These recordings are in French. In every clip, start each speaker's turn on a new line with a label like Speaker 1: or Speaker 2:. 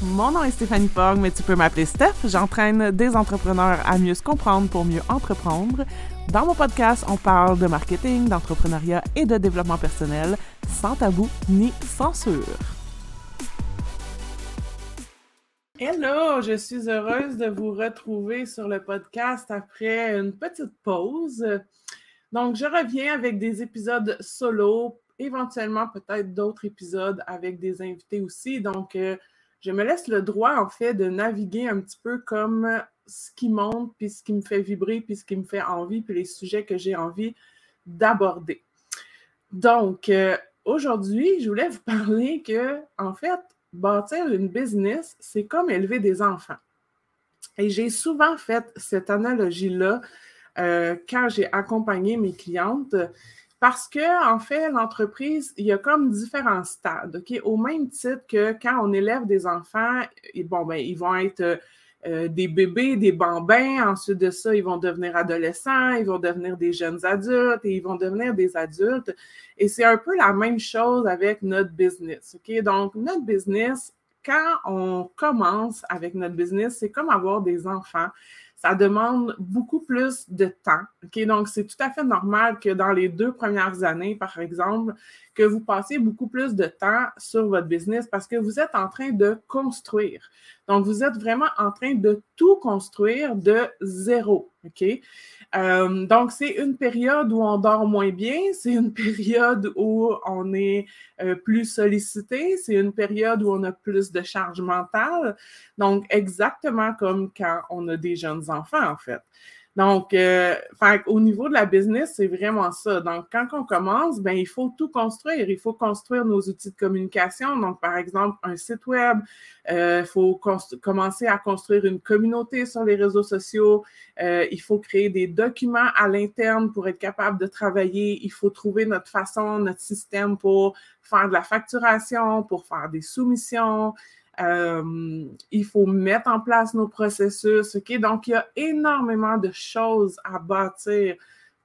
Speaker 1: Mon nom est Stéphanie Fogg, mais tu peux m'appeler Steph. J'entraîne des entrepreneurs à mieux se comprendre pour mieux entreprendre. Dans mon podcast, on parle de marketing, d'entrepreneuriat et de développement personnel, sans tabou ni censure. Hello, je suis heureuse de vous retrouver sur le podcast après une petite pause. Donc, je reviens avec des épisodes solo, éventuellement peut-être d'autres épisodes avec des invités aussi. Donc, euh, je me laisse le droit, en fait, de naviguer un petit peu comme ce qui monte, puis ce qui me fait vibrer, puis ce qui me fait envie, puis les sujets que j'ai envie d'aborder. Donc, euh, aujourd'hui, je voulais vous parler que, en fait, bâtir une business, c'est comme élever des enfants. Et j'ai souvent fait cette analogie-là euh, quand j'ai accompagné mes clientes. Parce que, en fait, l'entreprise, il y a comme différents stades. Au même titre que quand on élève des enfants, bon, ben, ils vont être euh, des bébés, des bambins. Ensuite de ça, ils vont devenir adolescents, ils vont devenir des jeunes adultes et ils vont devenir des adultes. Et c'est un peu la même chose avec notre business. Donc, notre business, quand on commence avec notre business, c'est comme avoir des enfants ça demande beaucoup plus de temps. OK? Donc, c'est tout à fait normal que dans les deux premières années, par exemple, que vous passiez beaucoup plus de temps sur votre business parce que vous êtes en train de construire. Donc, vous êtes vraiment en train de tout construire de zéro. OK? Euh, donc, c'est une période où on dort moins bien, c'est une période où on est euh, plus sollicité, c'est une période où on a plus de charge mentale. Donc, exactement comme quand on a des jeunes enfants, en fait. Donc, euh, au niveau de la business, c'est vraiment ça. Donc, quand on commence, ben, il faut tout construire. Il faut construire nos outils de communication. Donc, par exemple, un site web. Euh, il faut commencer à construire une communauté sur les réseaux sociaux. Euh, il faut créer des documents à l'interne pour être capable de travailler. Il faut trouver notre façon, notre système pour faire de la facturation, pour faire des soumissions. Euh, il faut mettre en place nos processus. Donc, il y a énormément de choses à bâtir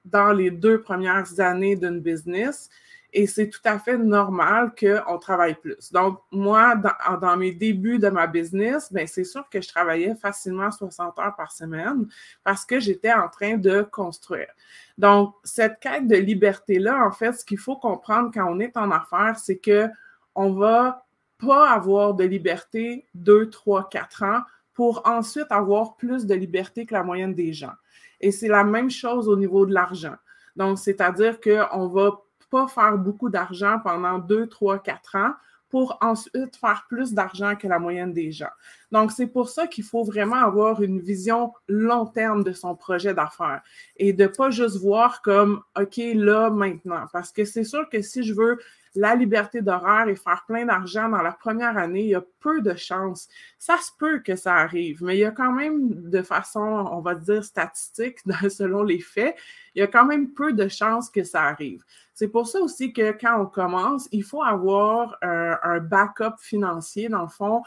Speaker 1: dans les deux premières années d'une business et c'est tout à fait normal qu'on travaille plus. Donc, moi, dans, mes débuts de ma business, ben, c'est sûr que je travaillais facilement 60 heures par semaine parce que j'étais en train de construire. Donc, cette quête de liberté-là, en fait, ce qu'il faut comprendre quand on est en affaires, c'est que on va pas avoir de liberté deux, trois, quatre ans pour ensuite avoir plus de liberté que la moyenne des gens. Et c'est la même chose au niveau de l'argent. Donc, c'est-à-dire qu'on ne va pas faire beaucoup d'argent pendant deux, trois, quatre ans pour ensuite faire plus d'argent que la moyenne des gens. Donc, c'est pour ça qu'il faut vraiment avoir une vision long terme de son projet d'affaires et de pas juste voir comme, OK, là, maintenant. Parce que c'est sûr que si je veux la liberté d'horaire et faire plein d'argent dans la première année, il y a peu de chances. Ça se peut que ça arrive, mais il y a quand même de façon, on va dire, statistique, selon les faits, il y a quand même peu de chances que ça arrive. C'est pour ça aussi que quand on commence, il faut avoir un, un backup financier, dans le fond,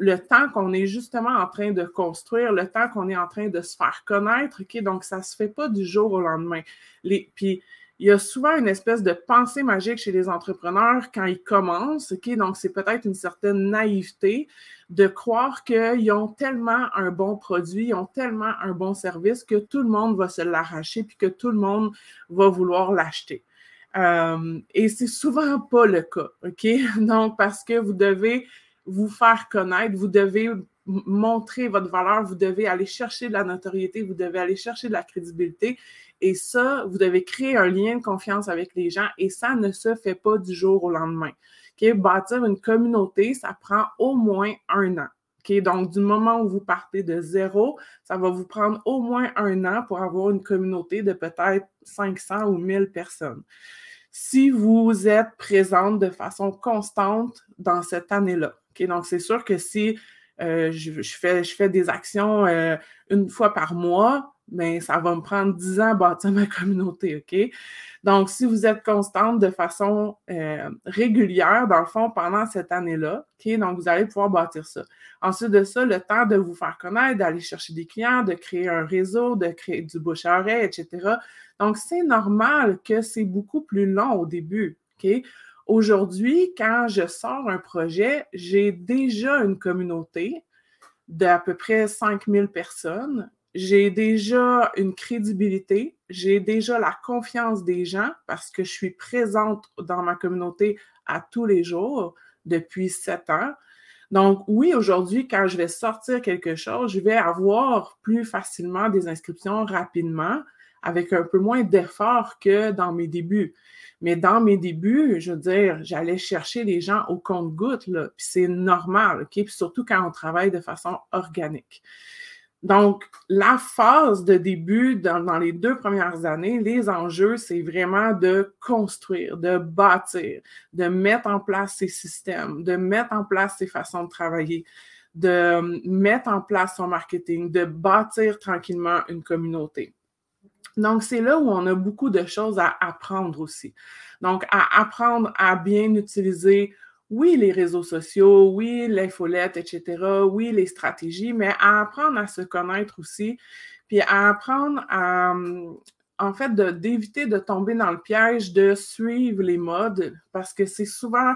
Speaker 1: le temps qu'on est justement en train de construire, le temps qu'on est en train de se faire connaître? Donc, ça ne se fait pas du jour au lendemain. Puis, il y a souvent une espèce de pensée magique chez les entrepreneurs quand ils commencent? Donc, c'est peut-être une certaine naïveté de croire qu'ils ont tellement un bon produit, ils ont tellement un bon service que tout le monde va se l'arracher puis que tout le monde va vouloir l'acheter. Euh, et c'est souvent pas le cas, OK? Donc, parce que vous devez vous faire connaître, vous devez montrer votre valeur, vous devez aller chercher de la notoriété, vous devez aller chercher de la crédibilité. Et ça, vous devez créer un lien de confiance avec les gens et ça ne se fait pas du jour au lendemain. Bâtir une communauté, ça prend au moins un an. Donc, du moment où vous partez de zéro, ça va vous prendre au moins un an pour avoir une communauté de peut-être 500 ou 1000 personnes. Si vous êtes présente de façon constante dans cette année-là, donc c'est sûr que si euh, je, fais, je fais des actions euh, une fois par mois, mais ça va me prendre 10 ans à bâtir ma communauté, OK? Donc, si vous êtes constante de façon euh, régulière, dans le fond, pendant cette année-là, OK? Donc, vous allez pouvoir bâtir ça. Ensuite de ça, le temps de vous faire connaître, d'aller chercher des clients, de créer un réseau, de créer du bouche à oreille, etc. Donc, c'est normal que c'est beaucoup plus long au début, OK? Aujourd'hui, quand je sors un projet, j'ai déjà une communauté d'à peu près 5000 personnes. J'ai déjà une crédibilité, j'ai déjà la confiance des gens parce que je suis présente dans ma communauté à tous les jours depuis sept ans. Donc, oui, aujourd'hui, quand je vais sortir quelque chose, je vais avoir plus facilement des inscriptions rapidement avec un peu moins d'effort que dans mes débuts. Mais dans mes débuts, je veux dire, j'allais chercher les gens au compte-gouttes, puis c'est normal, OK? Puis surtout quand on travaille de façon organique. Donc, la phase de début dans, les deux premières années, les enjeux, c'est vraiment de construire, de bâtir, de mettre en place ces systèmes, de mettre en place ces façons de travailler, de mettre en place son marketing, de bâtir tranquillement une communauté. Donc, c'est là où on a beaucoup de choses à apprendre aussi. Donc, à apprendre à bien utiliser, oui, les réseaux sociaux, oui, l'infolette, etc., oui, les stratégies, mais à apprendre à se connaître aussi, puis à apprendre à, en fait, d'éviter de, tomber dans le piège de suivre les modes, parce que c'est souvent,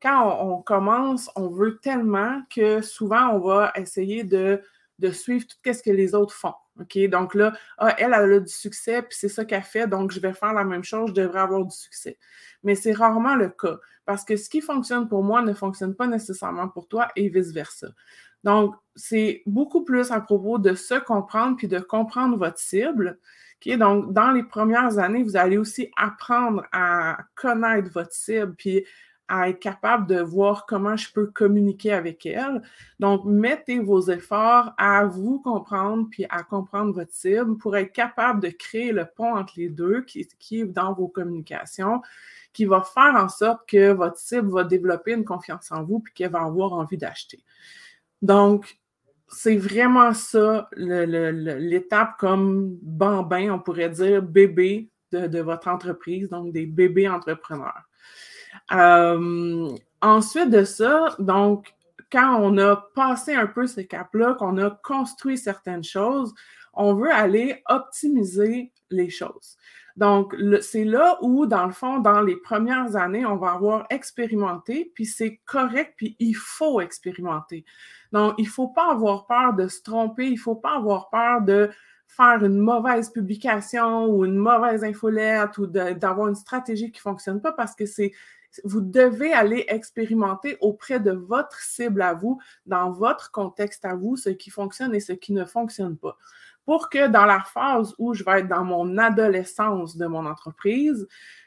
Speaker 1: quand on, commence, on veut tellement que souvent, on va essayer de, de suivre tout ce que les autres font. OK? Donc là, ah, elle, elle a du succès, puis c'est ça qu'elle fait, donc je vais faire la même chose, je devrais avoir du succès. Mais c'est rarement le cas, parce que ce qui fonctionne pour moi ne fonctionne pas nécessairement pour toi et vice-versa. Donc, c'est beaucoup plus à propos de se comprendre puis de comprendre votre cible. OK? Donc, dans les premières années, vous allez aussi apprendre à connaître votre cible puis à être capable de voir comment je peux communiquer avec elle. Donc, mettez vos efforts à vous comprendre puis à comprendre votre cible pour être capable de créer le pont entre les deux qui, est dans vos communications, qui va faire en sorte que votre cible va développer une confiance en vous puis qu'elle va avoir envie d'acheter. Donc, c'est vraiment ça l'étape comme bambin, on pourrait dire, bébé de votre entreprise, donc des bébés entrepreneurs. Euh, ensuite de ça, donc, quand on a passé un peu ces caps-là, qu'on a construit certaines choses, on veut aller optimiser les choses. Donc, c'est là où, dans le fond, dans les premières années, on va avoir expérimenté, puis c'est correct, puis il faut expérimenter. Donc, il ne faut pas avoir peur de se tromper, il ne faut pas avoir peur de faire une mauvaise publication ou une mauvaise infolette ou d'avoir une stratégie qui ne fonctionne pas parce que c'est vous devez aller expérimenter auprès de votre cible à vous, dans votre contexte à vous, ce qui fonctionne et ce qui ne fonctionne pas. Pour que dans la phase où je vais être dans mon adolescence de mon entreprise,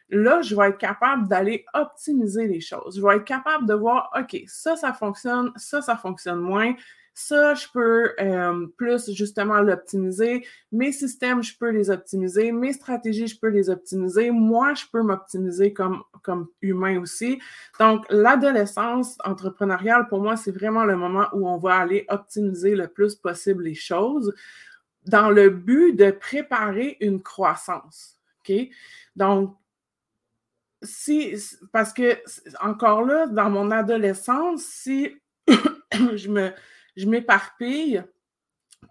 Speaker 1: là, je vais être capable d'aller optimiser les choses. Je vais être capable de voir, OK, ça, ça fonctionne, ça, ça fonctionne moins. Ça, je peux euh, plus justement l'optimiser. Mes systèmes, je peux les optimiser. Mes stratégies, je peux les optimiser. Moi, je peux m'optimiser comme, comme humain aussi. Donc, l'adolescence entrepreneuriale, pour moi, c'est vraiment le moment où on va aller optimiser le plus possible les choses dans le but de préparer une croissance. OK? Donc, si, parce que encore là, dans mon adolescence, si je me, je m'éparpille,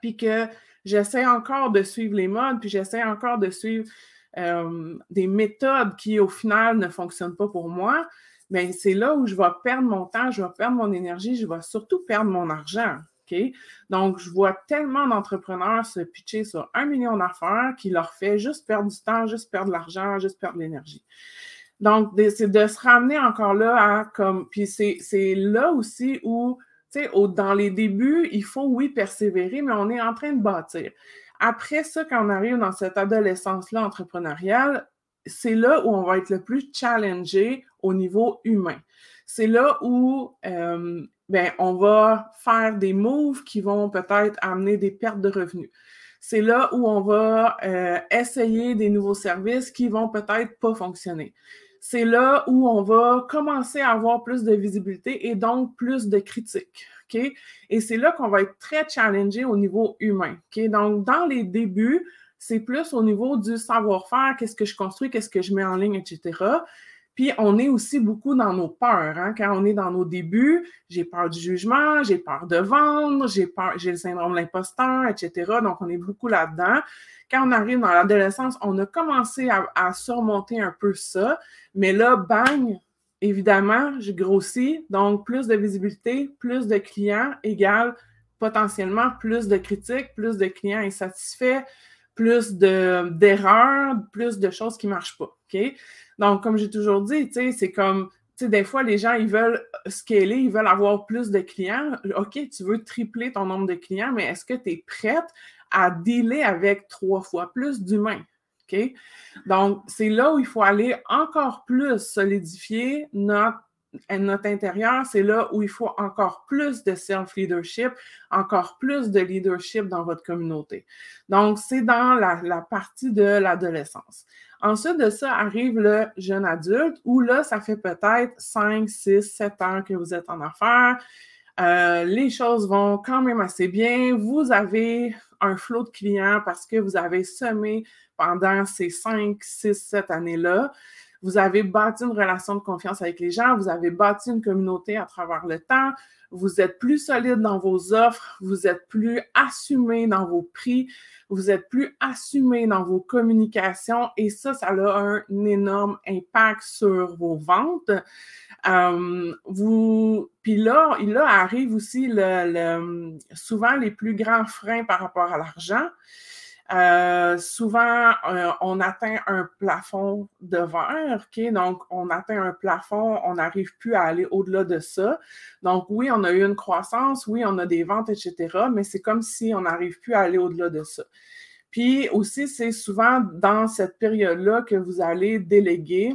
Speaker 1: puis que j'essaie encore de suivre les modes, puis j'essaie encore de suivre euh, des méthodes qui, au final, ne fonctionnent pas pour moi, mais c'est là où je vais perdre mon temps, je vais perdre mon énergie, je vais surtout perdre mon argent. OK? Donc, je vois tellement d'entrepreneurs se pitcher sur un million d'affaires qui leur fait juste perdre du temps, juste perdre de l'argent, juste perdre de l'énergie. Donc, c'est de se ramener encore là à comme. Puis c'est là aussi où dans les débuts, il faut, oui, persévérer, mais on est en train de bâtir. Après ça, quand on arrive dans cette adolescence-là entrepreneuriale, c'est là où on va être le plus challengé au niveau humain. C'est là où euh, ben, on va faire des moves qui vont peut-être amener des pertes de revenus. C'est là où on va euh, essayer des nouveaux services qui vont peut-être pas fonctionner c'est là où on va commencer à avoir plus de visibilité et donc plus de critiques. Et c'est là qu'on va être très challengé au niveau humain. OK? Donc, dans les débuts, c'est plus au niveau du savoir-faire, qu'est-ce que je construis, qu'est-ce que je mets en ligne, etc. Puis on est aussi beaucoup dans nos peurs. Hein? Quand on est dans nos débuts, j'ai peur du jugement, j'ai peur de vendre, j'ai j'ai le syndrome de l'imposteur, etc. Donc on est beaucoup là-dedans quand on arrive dans l'adolescence, on a commencé à, surmonter un peu ça, mais là, bang, évidemment, je grossis, donc plus de visibilité, plus de clients égale potentiellement plus de critiques, plus de clients insatisfaits, plus d'erreurs, plus de choses qui ne marchent pas. Donc, comme j'ai toujours dit, c'est comme, des fois, les gens, ils veulent scaler, ils veulent avoir plus de clients. OK, tu veux tripler ton nombre de clients, mais est-ce que tu es prête à dealer avec trois fois plus d'humains? Donc, c'est là où il faut aller encore plus solidifier notre notre intérieur, c'est là où il faut encore plus de self-leadership, encore plus de leadership dans votre communauté. Donc, c'est dans la, partie de l'adolescence. Ensuite de ça arrive le jeune adulte, où là, ça fait peut-être 5, 6, 7 ans que vous êtes en affaires. Euh, les choses vont quand même assez bien. Vous avez un flot de clients parce que vous avez semé pendant ces 5, 6, 7 années-là. Vous avez bâti une relation de confiance avec les gens, vous avez bâti une communauté à travers le temps, vous êtes plus solide dans vos offres, vous êtes plus assumé dans vos prix, vous êtes plus assumé dans vos communications et ça, ça a un énorme impact sur vos ventes. Euh, vous, puis là, là arrive aussi le, souvent les plus grands freins par rapport à l'argent. Euh, souvent, euh, on atteint un plafond de verre, OK? Donc, on atteint un plafond, on n'arrive plus à aller au-delà de ça. Donc, oui, on a eu une croissance, oui, on a des ventes, etc., mais c'est comme si on n'arrive plus à aller au-delà de ça. Puis aussi, c'est souvent dans cette période-là que vous allez déléguer,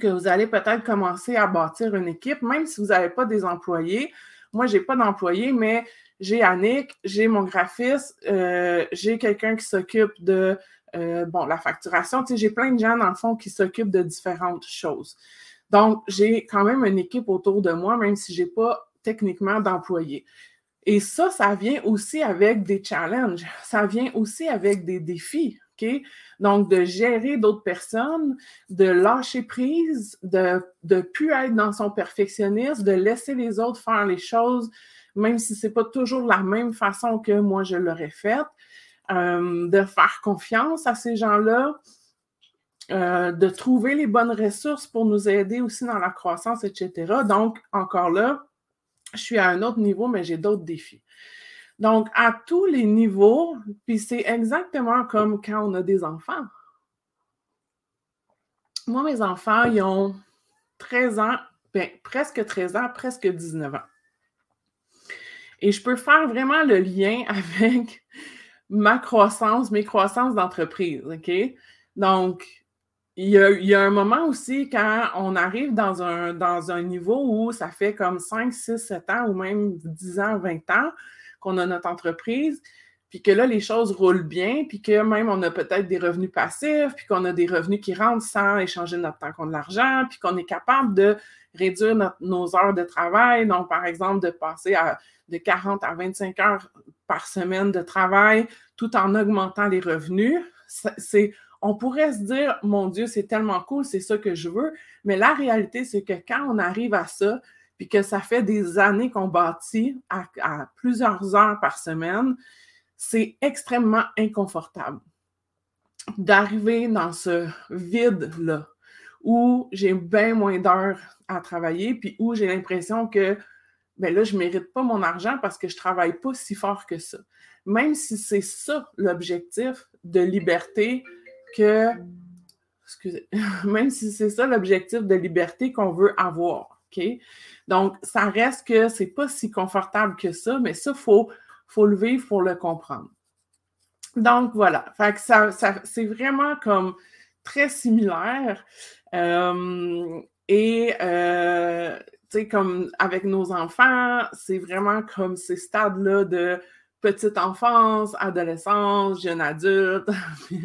Speaker 1: que vous allez peut-être commencer à bâtir une équipe, même si vous n'avez pas des employés. Moi, je n'ai pas d'employés, mais j'ai Annick, j'ai mon graphiste, euh, j'ai quelqu'un qui s'occupe de euh, bon, la facturation. j'ai plein de gens, dans le fond, qui s'occupent de différentes choses. Donc, j'ai quand même une équipe autour de moi, même si je n'ai pas techniquement d'employés. Et ça, ça vient aussi avec des challenges. Ça vient aussi avec des défis. Donc, de gérer d'autres personnes, de lâcher prise, de ne plus être dans son perfectionnisme, de laisser les autres faire les choses même si ce n'est pas toujours la même façon que moi je l'aurais faite, euh, de faire confiance à ces gens-là, euh, de trouver les bonnes ressources pour nous aider aussi dans la croissance, etc. Donc, encore là, je suis à un autre niveau, mais j'ai d'autres défis. Donc, à tous les niveaux, puis c'est exactement comme quand on a des enfants. Moi, mes enfants, ils ont 13 ans, bien, presque 13 ans, presque 19 ans. Et je peux faire vraiment le lien avec ma croissance, mes croissances d'entreprise? Donc, il y, a, un moment aussi quand on arrive dans un niveau où ça fait comme 5, 6, 7 ans ou même 10 ans, 20 ans qu'on a notre entreprise, puis que là, les choses roulent bien, puis que même on a peut-être des revenus passifs, puis qu'on a des revenus qui rentrent sans échanger notre temps contre l'argent, puis qu'on est capable de réduire nos heures de travail. Donc, par exemple, de passer à, de 40 à 25 heures par semaine de travail tout en augmentant les revenus. C'est, on pourrait se dire, mon Dieu, c'est tellement cool, c'est ça que je veux. Mais la réalité, c'est que quand on arrive à ça, puis que ça fait des années qu'on bâtit à, plusieurs heures par semaine, c'est extrêmement inconfortable d'arriver dans ce vide-là où j'ai bien moins d'heures à travailler, puis où j'ai l'impression que ben là, je ne mérite pas mon argent parce que je ne travaille pas si fort que ça. Même si c'est ça l'objectif de liberté que. Excusez. Même si c'est ça l'objectif de liberté qu'on veut avoir. Donc, ça reste que ce n'est pas si confortable que ça, mais ça, il faut, faut le vivre pour le comprendre. Donc, voilà. Que ça, c'est vraiment comme très similaire. Euh, et euh, tu sais, comme avec nos enfants, c'est vraiment comme ces stades-là de petite enfance, adolescence, jeune adulte.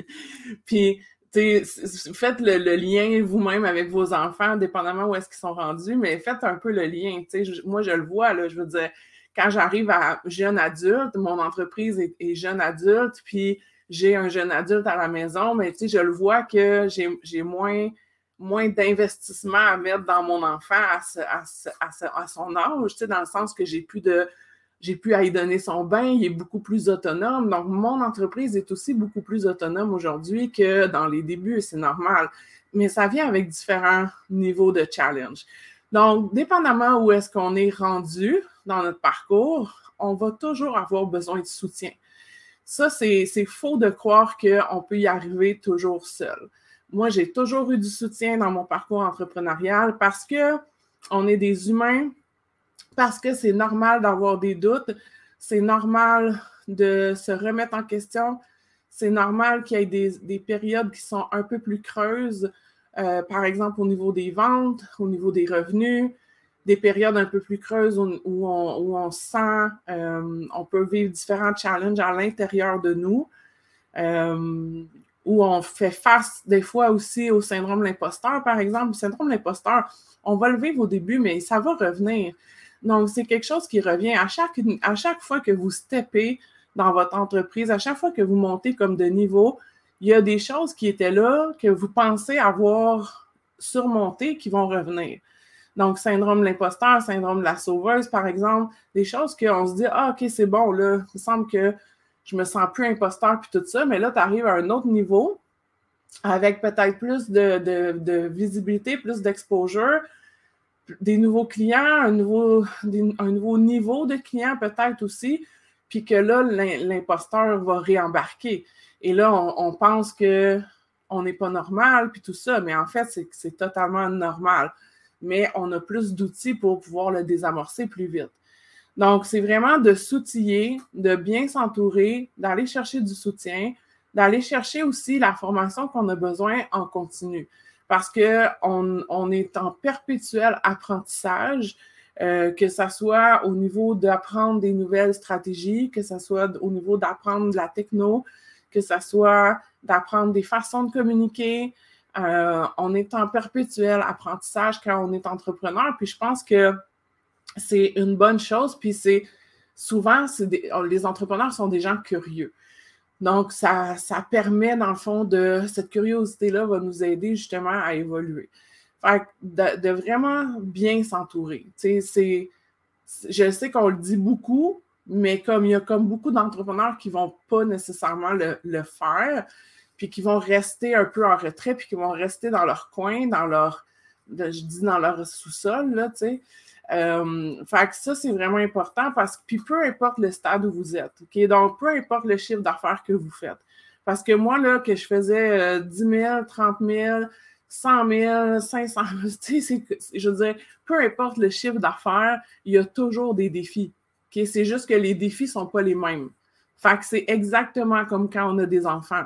Speaker 1: puis, faites le, lien vous-même avec vos enfants, dépendamment où est-ce qu'ils sont rendus, mais faites un peu le lien. Moi, je le vois, là, je veux dire, quand j'arrive à jeune adulte, mon entreprise est, jeune adulte, puis j'ai un jeune adulte à la maison, mais je le vois que j'ai moins moins d'investissement à mettre dans mon enfant à, son âge, dans le sens que j'ai plus de j'ai pu y donner son bain, il est beaucoup plus autonome. Donc, mon entreprise est aussi beaucoup plus autonome aujourd'hui que dans les débuts, c'est normal. mais ça vient avec différents niveaux de challenge. Donc, dépendamment où est-ce qu'on est rendu dans notre parcours, on va toujours avoir besoin de soutien. Ça, c'est faux de croire qu'on peut y arriver toujours seul. Moi, j'ai toujours eu du soutien dans mon parcours entrepreneurial parce que on est des humains, parce que c'est normal d'avoir des doutes, c'est normal de se remettre en question, c'est normal qu'il y ait des, périodes qui sont un peu plus creuses, euh, par exemple au niveau des ventes, au niveau des revenus, des périodes un peu plus creuses où, on, sent, euh, on peut vivre différents challenges à l'intérieur de nous, euh, où on fait face des fois aussi au syndrome de l'imposteur, par exemple. Le syndrome de l'imposteur, on va le vivre au début, mais ça va revenir. Donc, c'est quelque chose qui revient à chaque, à chaque fois que vous steppez dans votre entreprise, à chaque fois que vous montez comme de niveau, il y a des choses qui étaient là que vous pensez avoir surmontées qui vont revenir. Donc, syndrome de l'imposteur, syndrome de la sauveuse, par exemple, des choses qu'on se dit, ah, OK, c'est bon, là, il me semble que je me sens plus imposteur, puis tout ça, mais là, tu arrives à un autre niveau avec peut-être plus de, visibilité, plus d'exposure, des nouveaux clients, un nouveau, niveau de clients peut-être aussi, puis que là, l'imposteur va réembarquer. Et là, on, on pense que on n'est pas normal, puis tout ça, mais en fait, c'est totalement normal mais on a plus d'outils pour pouvoir le désamorcer plus vite. Donc, c'est vraiment de s'outiller, de bien s'entourer, d'aller chercher du soutien, d'aller chercher aussi la formation qu'on a besoin en continu. Parce qu'on on est en perpétuel apprentissage, euh, que ce soit au niveau d'apprendre des nouvelles stratégies, que ce soit au niveau d'apprendre de la techno, que ce soit d'apprendre des façons de communiquer, euh, on est en perpétuel apprentissage quand on est entrepreneur. Puis je pense que c'est une bonne chose. Puis c'est souvent, les entrepreneurs sont des gens curieux. Donc, ça, permet, dans le fond, de cette curiosité-là va nous aider justement à évoluer. Fait de, vraiment bien s'entourer. Je sais qu'on le dit beaucoup, mais comme il y a comme beaucoup d'entrepreneurs qui ne vont pas nécessairement le faire, puis qui vont rester un peu en retrait, puis qui vont rester dans leur coin, dans leur, je dis dans leur sous-sol, là, tu sais. Euh, fait que ça, c'est vraiment important parce que, puis peu importe le stade où vous êtes, OK? Donc, peu importe le chiffre d'affaires que vous faites. Parce que moi, là, que je faisais 10 000, 30 000, 100 000, 500 000, tu sais, je veux dire, peu importe le chiffre d'affaires, il y a toujours des défis. OK? C'est juste que les défis ne sont pas les mêmes. Fait que c'est exactement comme quand on a des enfants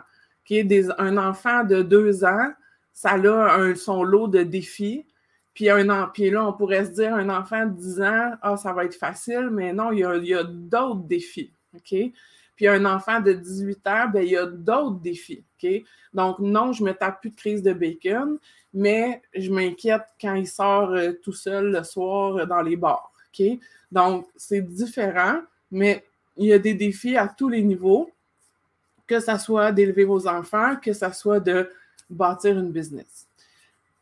Speaker 1: un enfant de deux ans, ça a son lot de défis. Puis, un, puis là, on pourrait se dire, un enfant de 10 ans, ah, ça va être facile, mais non, il y a, d'autres défis. Puis un enfant de 18 ans, ben, il y a d'autres défis. OK? Donc, non, je ne me tape plus de crise de bacon, mais je m'inquiète quand il sort euh, tout seul le soir dans les bars. OK? Donc, c'est différent, mais il y a des défis à tous les niveaux que ce soit d'élever vos enfants, que ce soit de bâtir une business.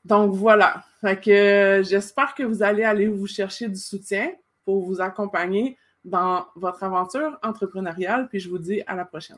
Speaker 1: Donc voilà. Que j'espère que vous allez aller vous chercher du soutien pour vous accompagner dans votre aventure entrepreneuriale. Puis je vous dis à la prochaine.